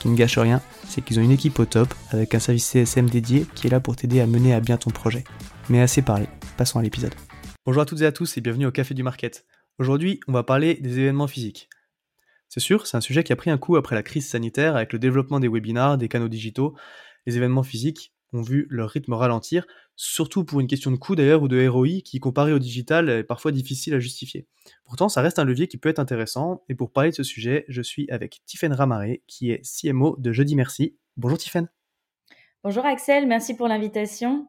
Qui ne gâche rien, c'est qu'ils ont une équipe au top avec un service CSM dédié qui est là pour t'aider à mener à bien ton projet. Mais assez parlé, passons à l'épisode. Bonjour à toutes et à tous et bienvenue au Café du Market. Aujourd'hui, on va parler des événements physiques. C'est sûr, c'est un sujet qui a pris un coup après la crise sanitaire avec le développement des webinars, des canaux digitaux. Les événements physiques ont vu leur rythme ralentir, surtout pour une question de coût d'ailleurs ou de ROI qui, comparé au digital, est parfois difficile à justifier. Pourtant, ça reste un levier qui peut être intéressant, et pour parler de ce sujet, je suis avec Tiffaine Ramaré, qui est CMO de Jeudi Merci. Bonjour Tiffaine. Bonjour Axel, merci pour l'invitation.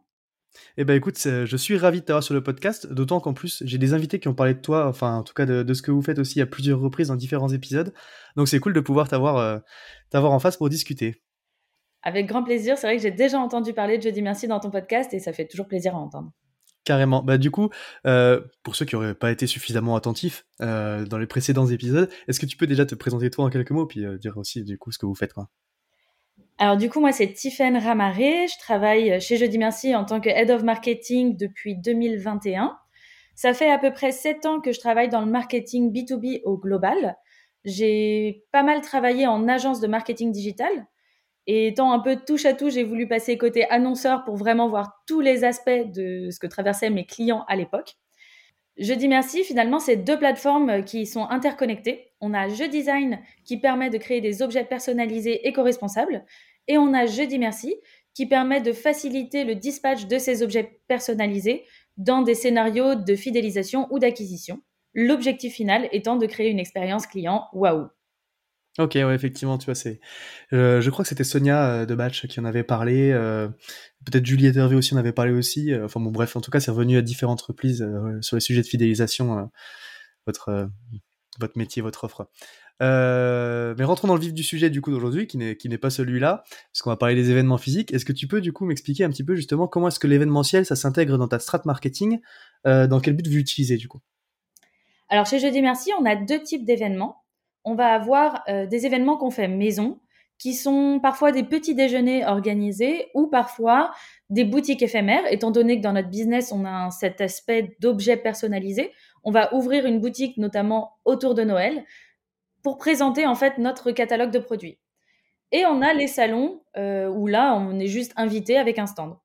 Eh ben écoute, je suis ravi de t'avoir sur le podcast, d'autant qu'en plus j'ai des invités qui ont parlé de toi, enfin en tout cas de, ce que vous faites aussi à plusieurs reprises dans différents épisodes. Donc c'est cool de pouvoir t'avoir euh, en face pour discuter. Avec grand plaisir. C'est vrai que j'ai déjà entendu parler de Jeudi Merci dans ton podcast et ça fait toujours plaisir à entendre. Carrément. Bah, du coup, euh, pour ceux qui n'auraient pas été suffisamment attentifs euh, dans les précédents épisodes, est-ce que tu peux déjà te présenter toi en quelques mots puis euh, dire aussi du coup ce que vous faites quoi? Alors du coup, moi, c'est Tiffaine Ramaré. Je travaille chez Jeudi Merci en tant que Head of Marketing depuis 2021. Ça fait à peu près sept ans que je travaille dans le marketing B2B au global. J'ai pas mal travaillé en agence de marketing digital. Et étant un peu touche à touche, j'ai voulu passer côté annonceur pour vraiment voir tous les aspects de ce que traversaient mes clients à l'époque. Je dis merci, finalement, c'est deux plateformes qui sont interconnectées. On a Je Design qui permet de créer des objets personnalisés éco-responsables et on a Je dis merci qui permet de faciliter le dispatch de ces objets personnalisés dans des scénarios de fidélisation ou d'acquisition. L'objectif final étant de créer une expérience client waouh. Ok, ouais, effectivement, tu vois, c'est. Euh, je crois que c'était Sonia euh, de Batch qui en avait parlé. Euh, peut-être Juliette Hervé aussi en avait parlé aussi. enfin bon, bref, en tout cas, c'est revenu à différentes reprises sur les sujets de fidélisation, votre votre métier, votre offre. mais rentrons dans le vif du sujet du coup d'aujourd'hui, qui n'est pas celui-là, parce qu'on va parler des événements physiques. Est-ce que tu peux du coup m'expliquer un petit peu justement comment est-ce que l'événementiel ça s'intègre dans ta strat marketing Dans quel but vous l'utilisez du coup? Alors chez Jeudi Merci, on a deux types d'événements on va avoir euh, des événements qu'on fait maison, qui sont parfois des petits déjeuners organisés ou parfois des boutiques éphémères, étant donné que dans notre business, on a cet aspect d'objets personnalisés. On va ouvrir une boutique notamment autour de Noël pour présenter en fait notre catalogue de produits. Et on a les salons euh, où là, on est juste invité avec un stand.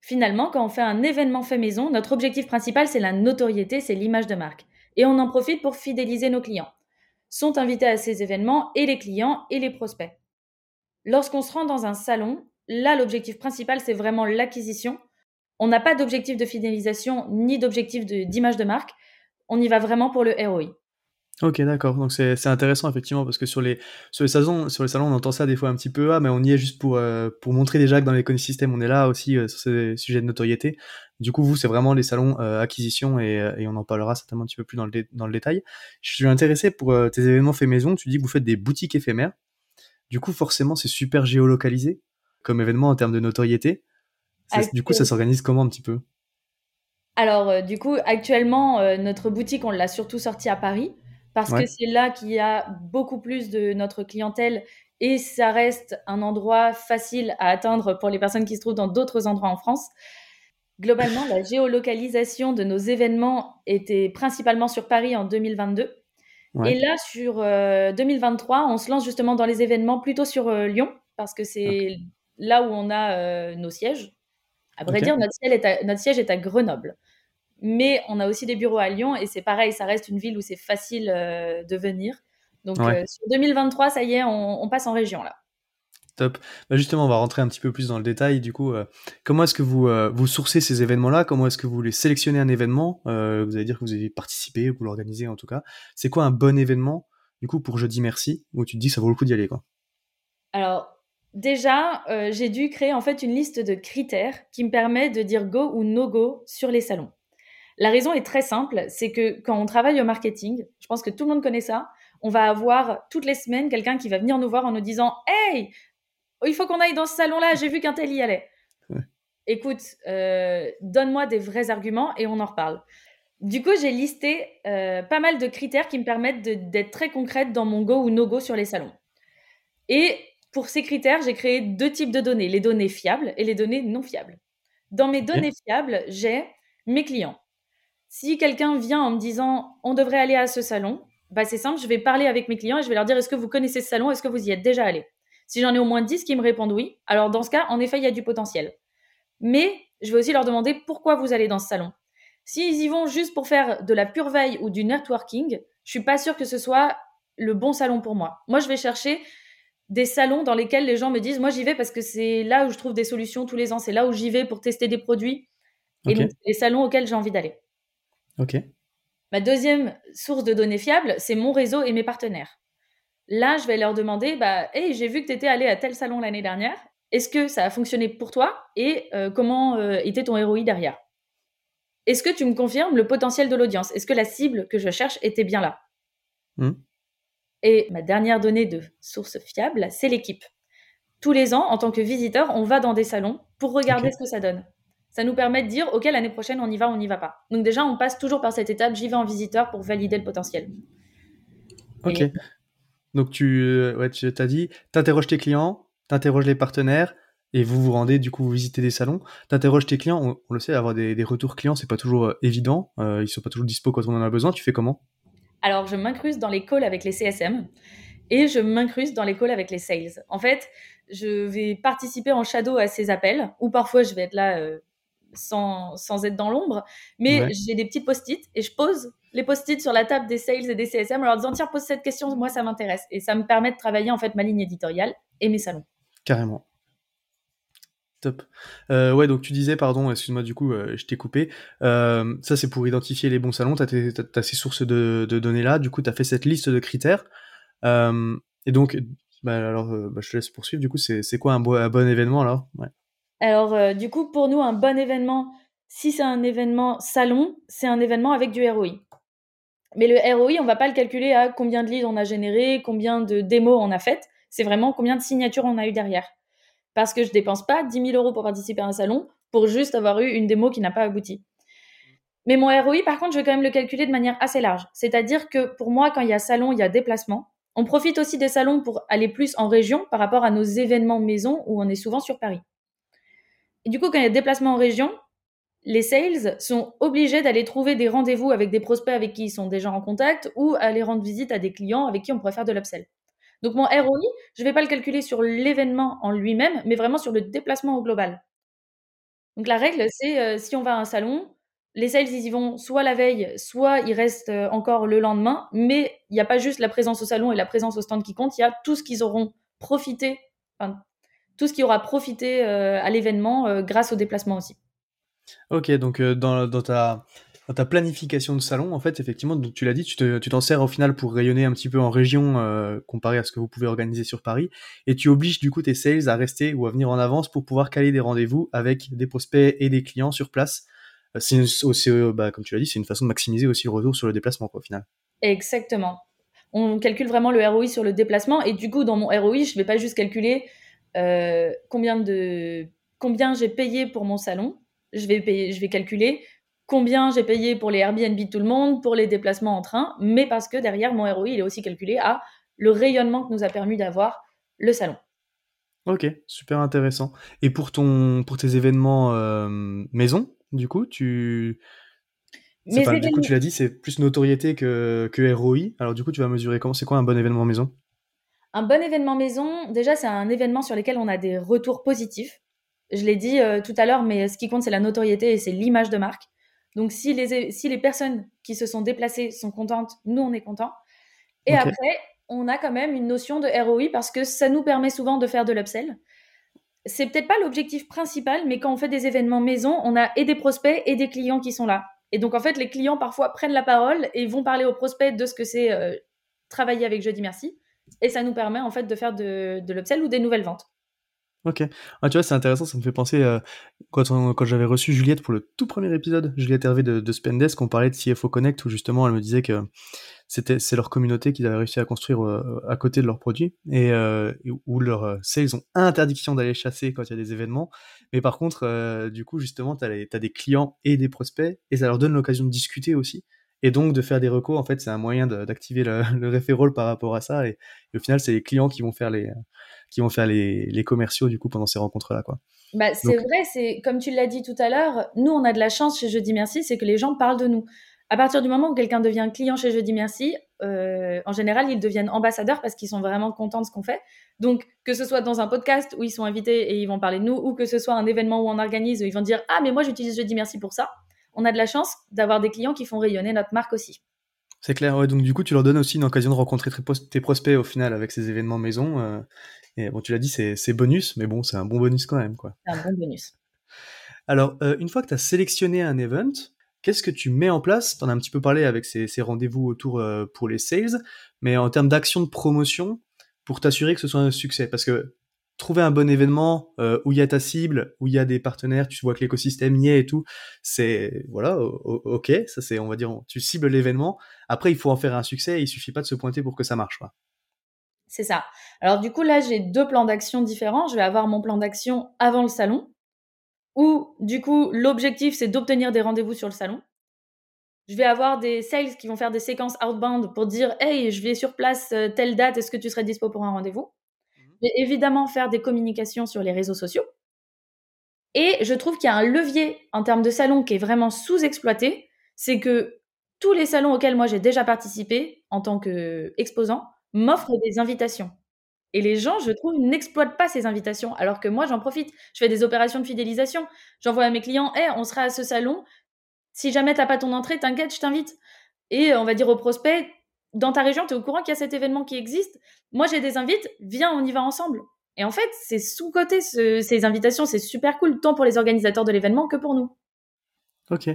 Finalement, quand on fait un événement fait maison, notre objectif principal, c'est la notoriété, c'est l'image de marque. Et on en profite pour fidéliser nos clients sont invités à ces événements et les clients et les prospects. Lorsqu'on se rend dans un salon, là, l'objectif principal, c'est vraiment l'acquisition. On n'a pas d'objectif de fidélisation ni d'objectif d'image de, marque. On y va vraiment pour le ROI. Ok, d'accord. Donc c'est intéressant effectivement parce que sur les sur les salons sur les salons on entend ça des fois un petit peu ah mais on y est juste pour euh, pour montrer déjà que dans l'écosystème on est là aussi euh, sur ces sujets de notoriété. Du coup vous c'est vraiment les salons euh, acquisition et, et on en parlera certainement un petit peu plus dans le dans le détail. Je suis intéressé pour tes événements faits maison. Tu dis que vous faites des boutiques éphémères. Du coup forcément c'est super géolocalisé comme événement en termes de notoriété. du coup ça s'organise comment un petit peu? Alors du coup actuellement notre boutique on l'a surtout sortie à Paris parce que c'est là qu'il y a beaucoup plus de notre clientèle et ça reste un endroit facile à atteindre pour les personnes qui se trouvent dans d'autres endroits en France. Globalement, la géolocalisation de nos événements était principalement sur Paris en 2022. Et là, sur 2023, euh, on se lance justement dans les événements plutôt sur euh, Lyon, parce que c'est là où on a euh, nos sièges. À vrai dire, notre siège, est à, notre siège, est à, Grenoble. Mais on a aussi des bureaux à Lyon, et c'est pareil, ça reste une ville où c'est facile de venir. Donc sur 2023, ça y est, on passe en région là. Top. Bah justement, on va rentrer un petit peu plus dans le détail. Du coup, euh, comment est-ce que vous, euh, vous sourcez ces événements-là? Comment est-ce que vous les sélectionnez un événement? Euh, Vous allez dire que vous avez participé, vous l'organisez en tout cas. C'est quoi un bon événement, du coup, pour Jeudi Merci, où tu te dis que ça vaut le coup d'y aller quoi? Alors, déjà, j'ai dû créer en fait une liste de critères qui me permet de dire go ou no go sur les salons. La raison est très simple, c'est que quand on travaille au marketing, je pense que tout le monde connaît ça, on va avoir toutes les semaines quelqu'un qui va venir nous voir en nous disant Hey, il faut qu'on aille dans ce salon-là, j'ai vu qu'un tel y allait. Écoute, euh, donne-moi des vrais arguments et on en reparle. Du coup, j'ai listé euh, pas mal de critères qui me permettent d'être très concrète dans mon go ou no-go sur les salons. Et pour ces critères, j'ai créé deux types de données, les données fiables et les données non fiables. Dans mes données fiables, j'ai mes clients. Si quelqu'un vient en me disant on devrait aller à ce salon, bah c'est simple, je vais parler avec mes clients et je vais leur dire est-ce que vous connaissez ce salon, est-ce que vous y êtes déjà allé? Si j'en ai au moins 10 qui me répondent oui, alors dans ce cas, en effet, il y a du potentiel. Mais je vais aussi leur demander pourquoi vous allez dans ce salon. S'ils y vont juste pour faire de la pure veille ou du networking, je suis pas sûre que ce soit le bon salon pour moi. Moi, je vais chercher des salons dans lesquels les gens me disent moi j'y vais parce que c'est là où je trouve des solutions tous les ans, c'est là où j'y vais pour tester des produits. Et donc, les salons auxquels j'ai envie d'aller. OK. Ma deuxième source de données fiables, c'est mon réseau et mes partenaires. Là, je vais leur demander, bah, hey, j'ai vu que tu étais allé à tel salon l'année dernière. Est-ce que ça a fonctionné pour toi et euh, comment euh, était ton ROI derrière? Est-ce que tu me confirmes le potentiel de l'audience? Est-ce que la cible que je cherche était bien là? Hmm. Et ma dernière donnée de source fiable, c'est l'équipe. Tous les ans, en tant que visiteur, on va dans des salons pour regarder ce que ça donne. Ça nous permet de dire, OK, l'année prochaine, on y va, on n'y va pas. Donc déjà, on passe toujours par cette étape, j'y vais en visiteur pour valider le potentiel. Ok. Donc tu, euh, ouais, tu t'as dit, t'interroges tes clients, t'interroges les partenaires, et vous vous rendez, du coup, vous visitez des salons, t'interroges tes clients, on, le sait, avoir des, retours clients, c'est pas toujours euh, évident, euh, ils sont pas toujours dispo quand on en a besoin, tu fais comment? Alors, je m'incruste dans les calls avec les CSM, et je m'incruste dans les calls avec les sales. En fait, je vais participer en shadow à ces appels, ou parfois je vais être là sans, sans, être dans l'ombre, mais j'ai des petites post-it, et je pose les post-it sur la table des sales et des CSM en leur disant tiens pose cette question moi ça m'intéresse et ça me permet de travailler en fait ma ligne éditoriale et mes salons carrément Top. Euh, ouais, donc tu disais, pardon, excuse-moi, du coup, euh, je t'ai coupé. Euh, ça, c'est pour identifier les bons salons. Tu as, ces sources de, données là. Du coup, tu as fait cette liste de critères. et donc, bah, alors, bah, je te laisse poursuivre. Du coup, c'est quoi un, bon événement alors? Alors, du coup, pour nous, un bon événement, si c'est un événement salon, c'est un événement avec du ROI. Mais le ROI, on va pas le calculer à combien de leads on a généré, combien de démos on a faites. C'est vraiment combien de signatures on a eu derrière. Parce que je dépense pas 10 000 euros pour participer à un salon pour juste avoir eu une démo qui n'a pas abouti. Mais mon ROI, par contre, je vais quand même le calculer de manière assez large. C'est-à-dire que pour moi, quand il y a salon, il y a déplacement. On profite aussi des salons pour aller plus en région par rapport à nos événements maison où on est souvent sur Paris. Du coup, quand il y a déplacement en région, les sales sont obligés d'aller trouver des rendez-vous avec des prospects avec qui ils sont déjà en contact ou aller rendre visite à des clients avec qui on pourrait faire de l'upsell. Donc mon ROI, je ne vais pas le calculer sur l'événement en lui-même, mais vraiment sur le déplacement au global. Donc la règle, c'est euh, si on va à un salon, les sales, ils y vont soit la veille, soit ils restent euh, encore le lendemain, mais il n'y a pas juste la présence au salon et la présence au stand qui compte, il y a tout ce qu'ils auront profité, tout ce qui aura profité euh, à l'événement grâce au déplacement aussi. Ok, donc euh, dans, dans, ta, dans ta planification de salon, en fait, effectivement, tu l'as dit, tu, tu t'en sers au final pour rayonner un petit peu en région euh, comparé à ce que vous pouvez organiser sur Paris, et tu obliges du coup tes sales à rester ou à venir en avance pour pouvoir caler des rendez-vous avec des prospects et des clients sur place. Euh, c'est aussi, bah, comme tu l'as dit, c'est une façon de maximiser aussi le retour sur le déplacement, quoi, au final. Exactement. On calcule vraiment le ROI sur le déplacement, et du coup, dans mon ROI, je ne vais pas juste calculer combien de combien j'ai payé pour mon salon, je vais, payer, je vais calculer combien j'ai payé pour les Airbnb de tout le monde, pour les déplacements en train, mais parce que derrière, mon ROI, il est aussi calculé à le rayonnement que nous a permis d'avoir le salon. Ok, super intéressant. Et pour, ton, pour tes événements euh, maison, du coup tu du coup, tu l'as dit, c'est plus notoriété que, que ROI. Alors, du coup, tu vas mesurer comment C'est quoi un bon événement maison? Un bon événement maison, déjà, c'est un événement sur lequel on a des retours positifs. Je l'ai dit euh, tout à l'heure, mais ce qui compte, c'est la notoriété et c'est l'image de marque. Donc, si les, si les personnes qui se sont déplacées sont contentes, nous, on est contents. Et après, on a quand même une notion de ROI parce que ça nous permet souvent de faire de l'upsell. C'est peut-être pas l'objectif principal, mais quand on fait des événements maison, on a et des prospects et des clients qui sont là. Et donc, en fait, les clients parfois prennent la parole et vont parler aux prospects de ce que c'est euh, travailler avec Jeudi Merci. Et ça nous permet, en fait, de faire de, de l'upsell ou des nouvelles ventes. Ok. Ah, tu vois, c'est intéressant, ça me fait penser euh, quand, j'avais reçu Juliette pour le tout premier épisode, Juliette Hervé de, de Spendesk, on parlait de CFO Connect, où justement elle me disait que c'était c'est leur communauté qu'ils avaient réussi à construire euh, à côté de leurs produits et euh, où leurs sales ont interdiction d'aller chasser quand il y a des événements. Mais par contre, du coup, justement, tu as, des clients et des prospects et ça leur donne l'occasion de discuter aussi. Et donc de faire des recours, en fait, c'est un moyen d'activer le, le referral par rapport à ça. Et, au final, c'est les clients qui vont faire les qui vont faire les, les commerciaux du coup pendant ces rencontres là, quoi. Bah, c'est vrai, c'est comme tu l'as dit tout à l'heure, nous on a de la chance chez Jeudi Merci, c'est que les gens parlent de nous. À partir du moment où quelqu'un devient client chez Jeudi Merci, euh, en général, ils deviennent ambassadeurs parce qu'ils sont vraiment contents de ce qu'on fait. Donc, que ce soit dans un podcast où ils sont invités et ils vont parler de nous, ou que ce soit un événement où on organise où ils vont dire Ah, mais moi j'utilise Jeudi Merci pour ça, on a de la chance d'avoir des clients qui font rayonner notre marque aussi. C'est clair, ouais. Donc, du coup, tu leur donnes aussi une occasion de rencontrer tes prospects au final avec ces événements maison. Euh, et bon, tu l'as dit, c'est bonus, mais bon, c'est un bon bonus quand même, quoi. C'est un bon bonus. Alors, euh, une fois que tu as sélectionné un event, Qu'est-ce que tu mets en place? Tu en as un petit peu parlé avec ces, rendez-vous autour euh, pour les sales, mais en termes d'action de promotion, pour t'assurer que ce soit un succès. Parce que trouver un bon événement euh, où il y a ta cible, où il y a des partenaires, tu vois que l'écosystème y est et tout, c'est voilà, ok, ça c'est on va dire tu cibles l'événement. Après il faut en faire un succès, il suffit pas de se pointer pour que ça marche quoi. C'est ça. Alors du coup là j'ai deux plans d'action différents. Je vais avoir mon plan d'action avant le salon où du coup l'objectif c'est d'obtenir des rendez-vous sur le salon. Je vais avoir des sales qui vont faire des séquences outbound pour dire hey je vais sur place euh, telle date est-ce que tu serais dispo pour un rendez-vous? Je vais évidemment faire des communications sur les réseaux sociaux. Et je trouve qu'il y a un levier en termes de salon qui est vraiment sous-exploité, c'est que tous les salons auxquels moi j'ai déjà participé en tant qu'exposant m'offrent des invitations. Et les gens, je trouve, n'exploitent pas ces invitations, alors que moi, j'en profite. Je fais des opérations de fidélisation. J'envoie à mes clients, hé, on sera à ce salon. Si jamais t'as pas ton entrée, t'inquiète, je t'invite. Et on va dire aux prospects, dans ta région, tu es au courant qu'il y a cet événement qui existe? Moi, j'ai des invites, viens, on y va ensemble. Et en fait, c'est sous-côté ces invitations, c'est super cool, tant pour les organisateurs de l'événement que pour nous. Ok.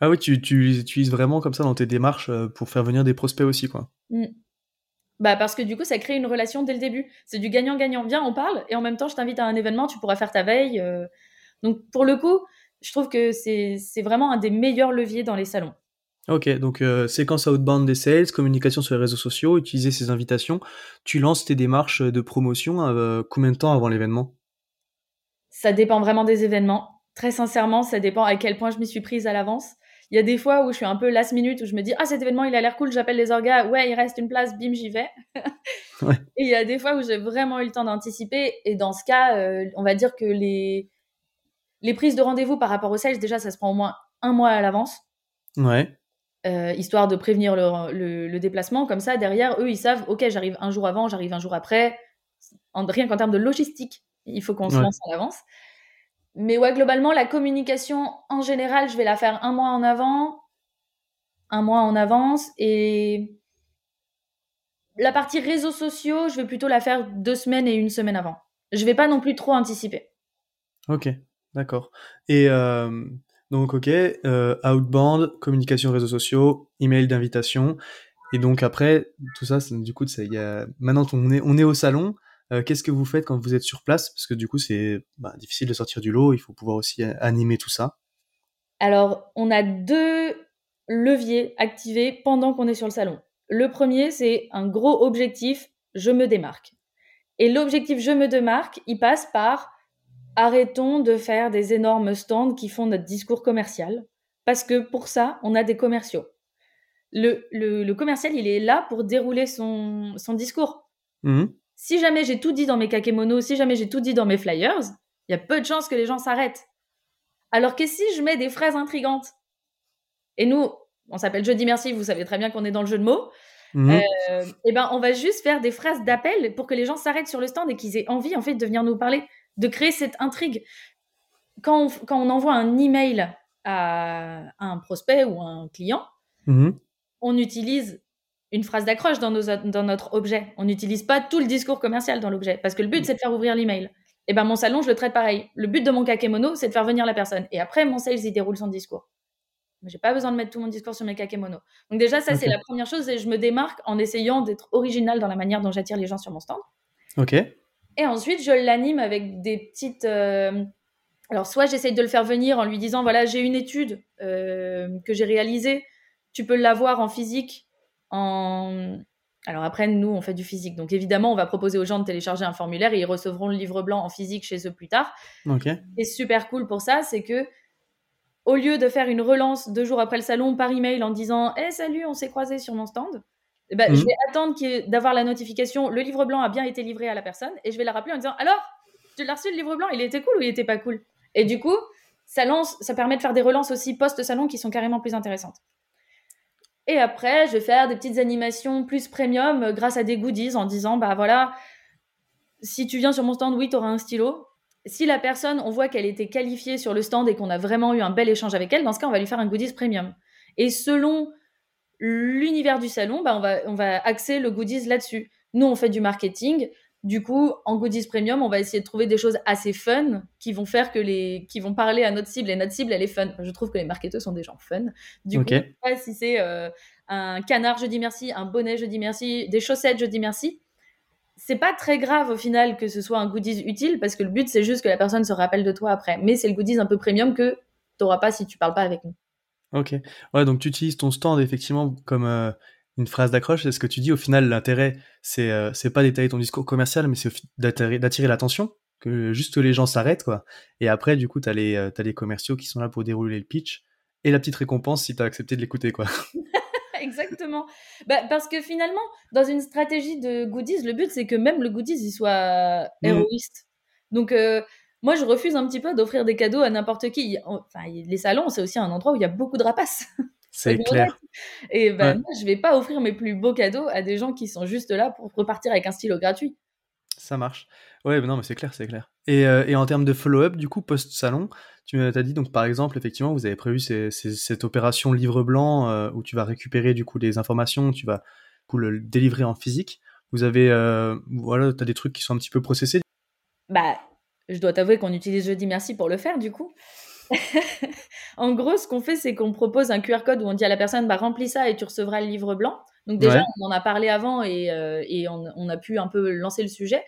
Ah oui, tu, tu utilises vraiment comme ça dans tes démarches euh, pour faire venir des prospects aussi, quoi. Mmh. Bah parce que du coup, ça crée une relation dès le début. C'est du gagnant-gagnant. Viens, on parle, et en même temps, je t'invite à un événement, tu pourras faire ta veille. Euh. Donc pour le coup, je trouve que c'est vraiment un des meilleurs leviers dans les salons. Ok, donc euh, séquence outbound des sales, communication sur les réseaux sociaux, utiliser ces invitations. Tu lances tes démarches de promotion euh, combien de temps avant l'événement? Ça dépend vraiment des événements. Très sincèrement, ça dépend à quel point je m'y suis prise à l'avance. Il y a des fois où je suis un peu last minute, où je me dis, ah, cet événement, il a l'air cool, j'appelle les orgas, ouais, il reste une place, bim, j'y vais. Et il y a des fois où j'ai vraiment eu le temps d'anticiper. Et dans ce cas, euh, on va dire que les, les prises de rendez-vous par rapport aux sales, déjà, ça se prend au moins un mois à l'avance. Ouais. Euh, histoire de prévenir le, le, déplacement. Comme ça, derrière, eux, ils savent, OK, j'arrive un jour avant, j'arrive un jour après. En, rien qu'en termes de logistique, il faut qu'on se lance en avance. Mais ouais, globalement, la communication, en général, je vais la faire un mois en avant, un mois en avance. Et la partie réseaux sociaux, je vais plutôt la faire deux semaines et une semaine avant. Je vais pas non plus trop anticiper. Ok, d'accord. Et euh, donc, ok, euh, outbound, communication réseaux sociaux, email d'invitation. Et donc après, tout ça, du coup, y a... maintenant on est, au salon. Euh, qu'est-ce que vous faites quand vous êtes sur place? Parce que du coup, c'est bah, difficile de sortir du lot, il faut pouvoir aussi animer tout ça. Alors, on a deux leviers activés pendant qu'on est sur le salon. Le premier, c'est un gros objectif, je me démarque. Et l'objectif je me démarque, il passe par arrêtons de faire des énormes stands qui font notre discours commercial, parce que pour ça, on a des commerciaux. Le, commercial, il est là pour dérouler son, discours. Mmh si jamais j'ai tout dit dans mes kakémonos, si jamais j'ai tout dit dans mes flyers, il y a peu de chances que les gens s'arrêtent. Alors que si je mets des phrases intrigantes, et nous, on s'appelle Jeudi Merci, vous savez très bien qu'on est dans le jeu de mots, Mhm. euh, et ben on va juste faire des phrases d'appel pour que les gens s'arrêtent sur le stand et qu'ils aient envie en fait de venir nous parler, de créer cette intrigue. Quand on, quand on envoie un email à, à un prospect ou à un client, Mhm. on utilise une phrase d'accroche dans, nos, dans notre objet. On n'utilise pas tout le discours commercial dans l'objet parce que le but c'est de faire ouvrir l'email. Et ben mon salon, je le traite pareil. Le but de mon kakémono, c'est de faire venir la personne. Et après, mon sales, il déroule son discours. Mais j'ai pas besoin de mettre tout mon discours sur mes kakémonos. Donc déjà, ça c'est la première chose et je me démarque en essayant d'être original dans la manière dont j'attire les gens sur mon stand. Ok. Et ensuite, je l'anime avec des petites. euh, Alors, soit j'essaye de le faire venir en lui disant voilà, j'ai une étude euh, que j'ai réalisée, tu peux l'avoir en physique. En... Alors, après, nous, on fait du physique. Donc, évidemment, on va proposer aux gens de télécharger un formulaire et ils recevront le livre blanc en physique chez eux plus tard. Ok. Et super cool pour ça, c'est que au lieu de faire une relance deux jours après le salon par email en disant Eh salut, on s'est croisés sur mon stand, ben, Mhm. je vais attendre d'avoir la notification le livre blanc a bien été livré à la personne et je vais la rappeler en disant Alors, tu l'as reçu le livre blanc, il était cool ou il était pas cool? Et du coup, ça, lance, ça permet de faire des relances aussi post-salon qui sont carrément plus intéressantes. Et après, je vais faire des petites animations plus premium euh, grâce à des goodies en disant Bah voilà, si tu viens sur mon stand, oui, tu auras un stylo. Si la personne, on voit qu'elle était qualifiée sur le stand et qu'on a vraiment eu un bel échange avec elle, dans ce cas, on va lui faire un goodies premium. Et selon l'univers du salon, bah, on, va, on va axer le goodies là-dessus. Nous, on fait du marketing. Du coup, en goodies premium, on va essayer de trouver des choses assez fun qui vont faire que les, qui vont parler à notre cible. Et notre cible, elle est fun. Je trouve que les marketeurs sont des gens fun. Du coup, je sais pas si c'est euh, un canard, je dis merci, un bonnet, je dis merci, des chaussettes, je dis merci. C'est pas très grave au final que ce soit un goodies utile parce que le but c'est juste que la personne se rappelle de toi après. Mais c'est le goodies un peu premium que t'auras pas si tu parles pas avec nous. Ok. Ouais, donc tu utilises ton stand effectivement comme euh, une phrase d'accroche. C'est ce que tu dis. Au final, l'intérêt, c'est euh, c'est pas d'étaler ton discours commercial, mais c'est d'attirer l'attention, que juste les gens s'arrêtent, quoi. Et après, du coup, t'as les, euh, t'as les commerciaux qui sont là pour dérouler le pitch et la petite récompense si t'as accepté de l'écouter, quoi. Exactement. Bah, parce que finalement, dans une stratégie de goodies, le but c'est que même le goodies il soit Mm. héroïste. Donc euh, moi je refuse un petit peu d'offrir des cadeaux à n'importe qui. Enfin, les salons c'est aussi un endroit où il y a beaucoup de rapaces. C'est clair. Et ben Ouais. moi je vais pas offrir mes plus beaux cadeaux à des gens qui sont juste là pour repartir avec un stylo gratuit. Ça marche. Ouais, mais non, mais c'est clair, c'est clair. Et, euh, et en termes de follow-up, du coup, post-salon, tu m'as dit, donc par exemple, effectivement, vous avez prévu ces- ces- cette opération livre blanc euh, où tu vas récupérer du coup des informations, tu vas du coup, le délivrer en physique. Vous avez, euh, voilà, tu as des trucs qui sont un petit peu processés. Bah, je dois t'avouer qu'on utilise Jeudi Merci pour le faire, du coup. en gros, ce qu'on fait, c'est qu'on propose un QR code où on dit à la personne, bah, remplis ça et tu recevras le livre blanc. Donc déjà, Ouais. on en a parlé avant et, euh, et on, on a pu un peu lancer le sujet.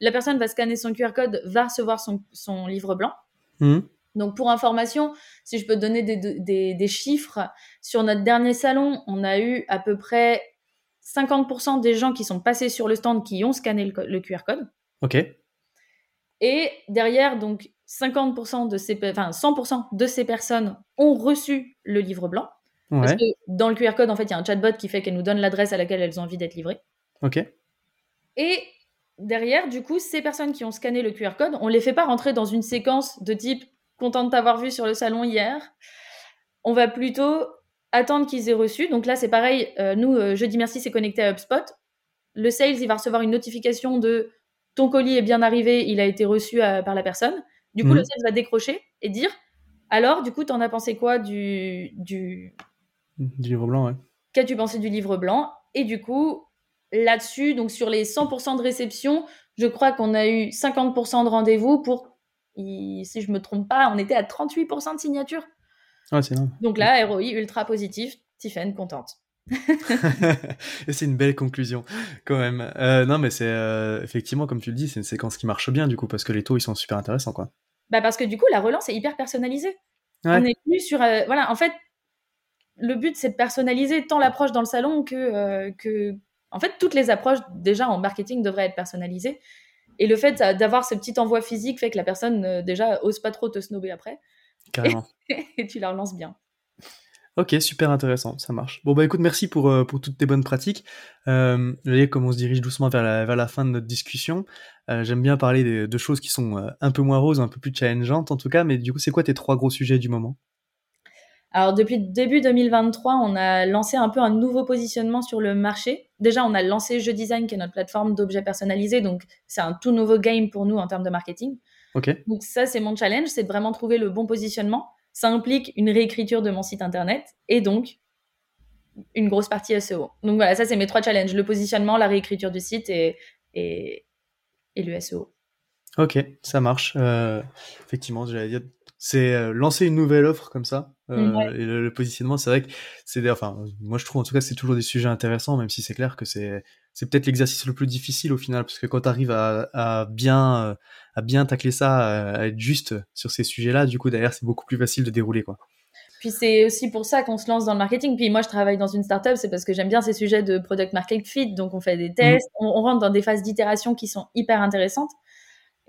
La personne va scanner son QR code, va recevoir son, son livre blanc. Mhm. Donc pour information, si je peux te donner des, des- des chiffres, sur notre dernier salon, on a eu à peu près 50% des gens qui sont passés sur le stand qui ont scanné le, le QR code. Ok. Et derrière, donc 50% de ces, enfin 100% de ces personnes ont reçu le livre blanc. Parce que dans le QR code, en fait, il y a un chatbot qui fait qu'elle nous donne l'adresse à laquelle elles ont envie d'être livrées. Ok. Et derrière, du coup, ces personnes qui ont scanné le QR code, on les fait pas rentrer dans une séquence de type content de t'avoir vu sur le salon hier. On va plutôt attendre qu'ils aient reçu. Donc là, c'est pareil. euh, nous, euh, jeudi merci, c'est connecté à HubSpot. Le sales, il va recevoir une notification de ton colis est bien arrivé, il a été reçu euh, par la personne. Du coup, Mhm. le sales va décrocher et dire alors, du coup, t'en as pensé quoi du, du, Du livre blanc, ouais. Qu'as-tu pensé du livre blanc? Et du coup, là-dessus, donc sur les 100% de réception, je crois qu'on a eu 50% de rendez-vous pour, si je me trompe pas, on était à 38% de signature. Ouais, c'est énorme. Donc là, ROI ultra positif, Tiffen contente. Et c'est une belle conclusion, quand même. Euh, non, mais c'est euh, effectivement, comme tu le dis, c'est une séquence qui marche bien, du coup, parce que les taux, ils sont super intéressants, quoi. Bah parce que du coup, la relance est hyper personnalisée. Ouais. On est plus sur, euh, voilà, en fait, le but c'est de personnaliser tant l'approche dans le salon que, que, en fait, toutes les approches déjà en marketing devraient être personnalisées. Et le fait d'avoir ce petit envoi physique fait que la personne déjà ose pas trop te snober après Carrément. et tu la relances bien. Ok, super intéressant, ça marche. Bon bah écoute, merci pour, euh, pour toutes tes bonnes pratiques. Euh, vous voyez comme on se dirige doucement vers la, vers la fin de notre discussion. Euh, J'aime bien parler de, de, choses qui sont un peu moins roses, un peu plus challengeantes en tout cas, mais du coup c'est quoi tes trois gros sujets du moment? Alors depuis début 2023, on a lancé un peu un nouveau positionnement sur le marché. Déjà, on a lancé Je Design, qui est notre plateforme d'objets personnalisés, donc c'est un tout nouveau game pour nous en termes de marketing. Ok. Donc ça, c'est mon challenge, c'est de vraiment trouver le bon positionnement. Ça implique une réécriture de mon site internet et donc une grosse partie SEO. Donc voilà, ça c'est mes trois challenges le positionnement, la réécriture du site et, et, le SEO. Ok, ça marche. Euh, effectivement, j'allais dire, c'est euh, lancer une nouvelle offre comme ça. Euh, Ouais. Et le, le positionnement, c'est vrai que c'est, enfin, moi je trouve en tout cas c'est toujours des sujets intéressants, même si c'est clair que c'est, c'est peut-être l'exercice le plus difficile au final, parce que quand tu arrives à, à bien, euh, à bien tacler ça, à être juste sur ces sujets-là, du coup derrière c'est beaucoup plus facile de dérouler quoi. Puis c'est aussi pour ça qu'on se lance dans le marketing. Puis moi, je travaille dans une startup, c'est parce que j'aime bien ces sujets de product market fit. Donc on fait des tests, on, on rentre dans des phases d'itération qui sont hyper intéressantes.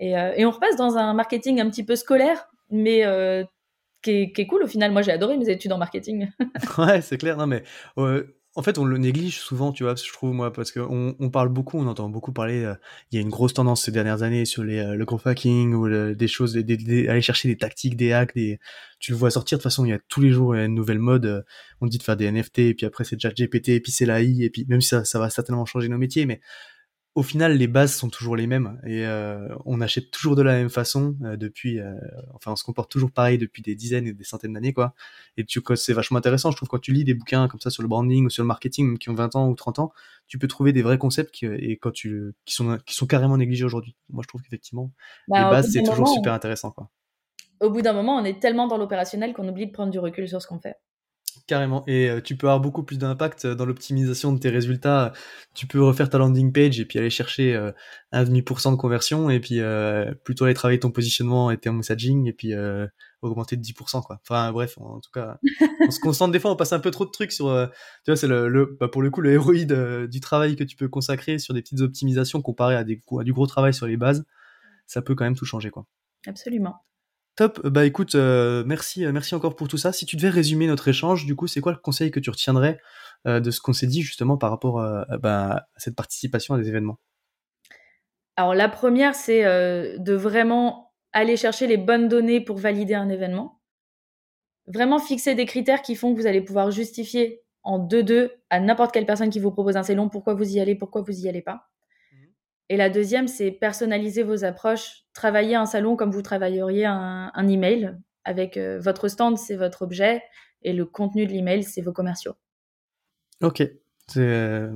Et, euh, et on repasse dans un marketing un petit peu scolaire, mais euh, qui, est, cool au final. Moi, j'ai adoré mes études en marketing. Ouais, c'est clair. Non, mais euh, en fait, on le néglige souvent, tu vois, je trouve, moi, parce qu'on on parle beaucoup, on entend beaucoup parler. euh, Il y a une grosse tendance ces dernières années sur les, euh, le growth hacking ou des choses, des, aller chercher des tactiques, des hacks, des. Tu le vois sortir. De toute façon, il y a tous les jours une nouvelle mode. On dit de faire des NFT, et puis après c'est ChatGPT, et puis c'est l'AI, et puis même si ça va certainement changer nos métiers, mais au final, les bases sont toujours les mêmes et euh, on achète toujours de la même façon euh, depuis. euh, enfin, on se comporte toujours pareil depuis des dizaines et des centaines d'années, quoi. Et tu, c'est vachement intéressant, je trouve, quand tu lis des bouquins comme ça sur le branding ou sur le marketing, qui ont 20 ans ou 30 ans, tu peux trouver des vrais concepts qui, et quand tu, qui, sont, qui sont carrément négligés aujourd'hui. Moi, je trouve qu'effectivement, Bah, les bases, c'est toujours moment, super intéressant, quoi. Au bout d'un moment, on est tellement dans l'opérationnel qu'on oublie de prendre du recul sur ce qu'on fait. Carrément. Et euh, tu peux avoir beaucoup plus d'impact euh, dans l'optimisation de tes résultats. Tu peux refaire ta landing page et puis aller chercher euh, un demi pour cent de conversion et puis plutôt aller travailler ton positionnement et ton messaging et puis augmenter de 10%, quoi. Enfin, bref, en tout cas, on se concentre des fois, on passe un peu trop de trucs sur, tu vois, c'est le, bah, pour le coup, le héroïde du travail que tu peux consacrer sur des petites optimisations comparé à, à du gros travail sur les bases. Ça peut quand même tout changer, quoi. Absolument. Top, bah écoute, euh, merci, euh, merci encore pour tout ça. Si tu devais résumer notre échange, du coup, c'est quoi le conseil que tu retiendrais euh, de ce qu'on s'est dit justement par rapport à, bah, à cette participation à des événements? Alors la première, c'est de vraiment aller chercher les bonnes données pour valider un événement. Vraiment fixer des critères qui font que vous allez pouvoir justifier en deux-deux à n'importe quelle personne qui vous propose un salon pourquoi vous y allez, pourquoi vous y allez pas. Et la deuxième, c'est personnaliser vos approches, travailler un salon comme vous travailleriez un, un email, avec euh, votre stand, c'est votre objet, et le contenu de l'email, c'est vos commerciaux. Ok, c'est euh,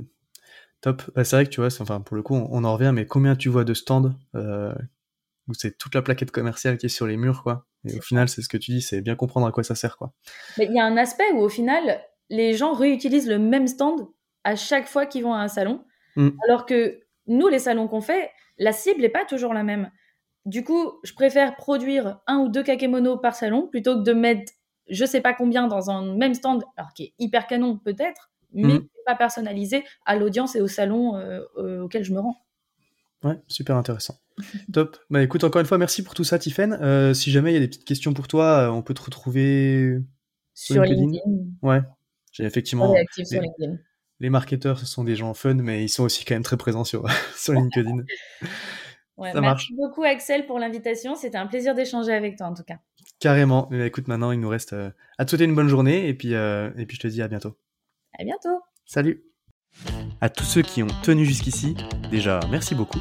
top. Bah, c'est vrai que tu vois, enfin pour le coup, on, on en revient, mais combien tu vois de stands euh, où c'est toute la plaquette commerciale qui est sur les murs, quoi. Et au final, c'est ce que tu dis, c'est bien comprendre à quoi ça sert, quoi. Mais il y a un aspect où, au final, les gens réutilisent le même stand à chaque fois qu'ils vont à un salon, Mm. alors que nous, les salons qu'on fait, la cible n'est pas toujours la même. Du coup, je préfère produire un ou deux kakémonos par salon plutôt que de mettre je sais pas combien dans un même stand, alors qui est hyper canon peut-être, mais Mhm. pas personnalisé à l'audience et au salon euh, euh, auquel je me rends. Ouais, super intéressant. Top. Bah écoute, encore une fois, merci pour tout ça, Tiffen. Euh, si jamais il y a des petites questions pour toi, euh, on peut te retrouver Sur Sur LinkedIn Ouais, j'ai on effectivement. est actif sur les- LinkedIn. Les marketeurs, ce sont des gens fun, mais ils sont aussi quand même très présents sur, sur LinkedIn. Ouais, Ça merci beaucoup Axel pour l'invitation, c'était un plaisir d'échanger avec toi en tout cas. Carrément. Mais écoute, maintenant, il nous reste euh, à te souhaiter une bonne journée et puis, euh, et puis je te dis à bientôt. À bientôt. Salut À tous ceux qui ont tenu jusqu'ici, déjà, merci beaucoup.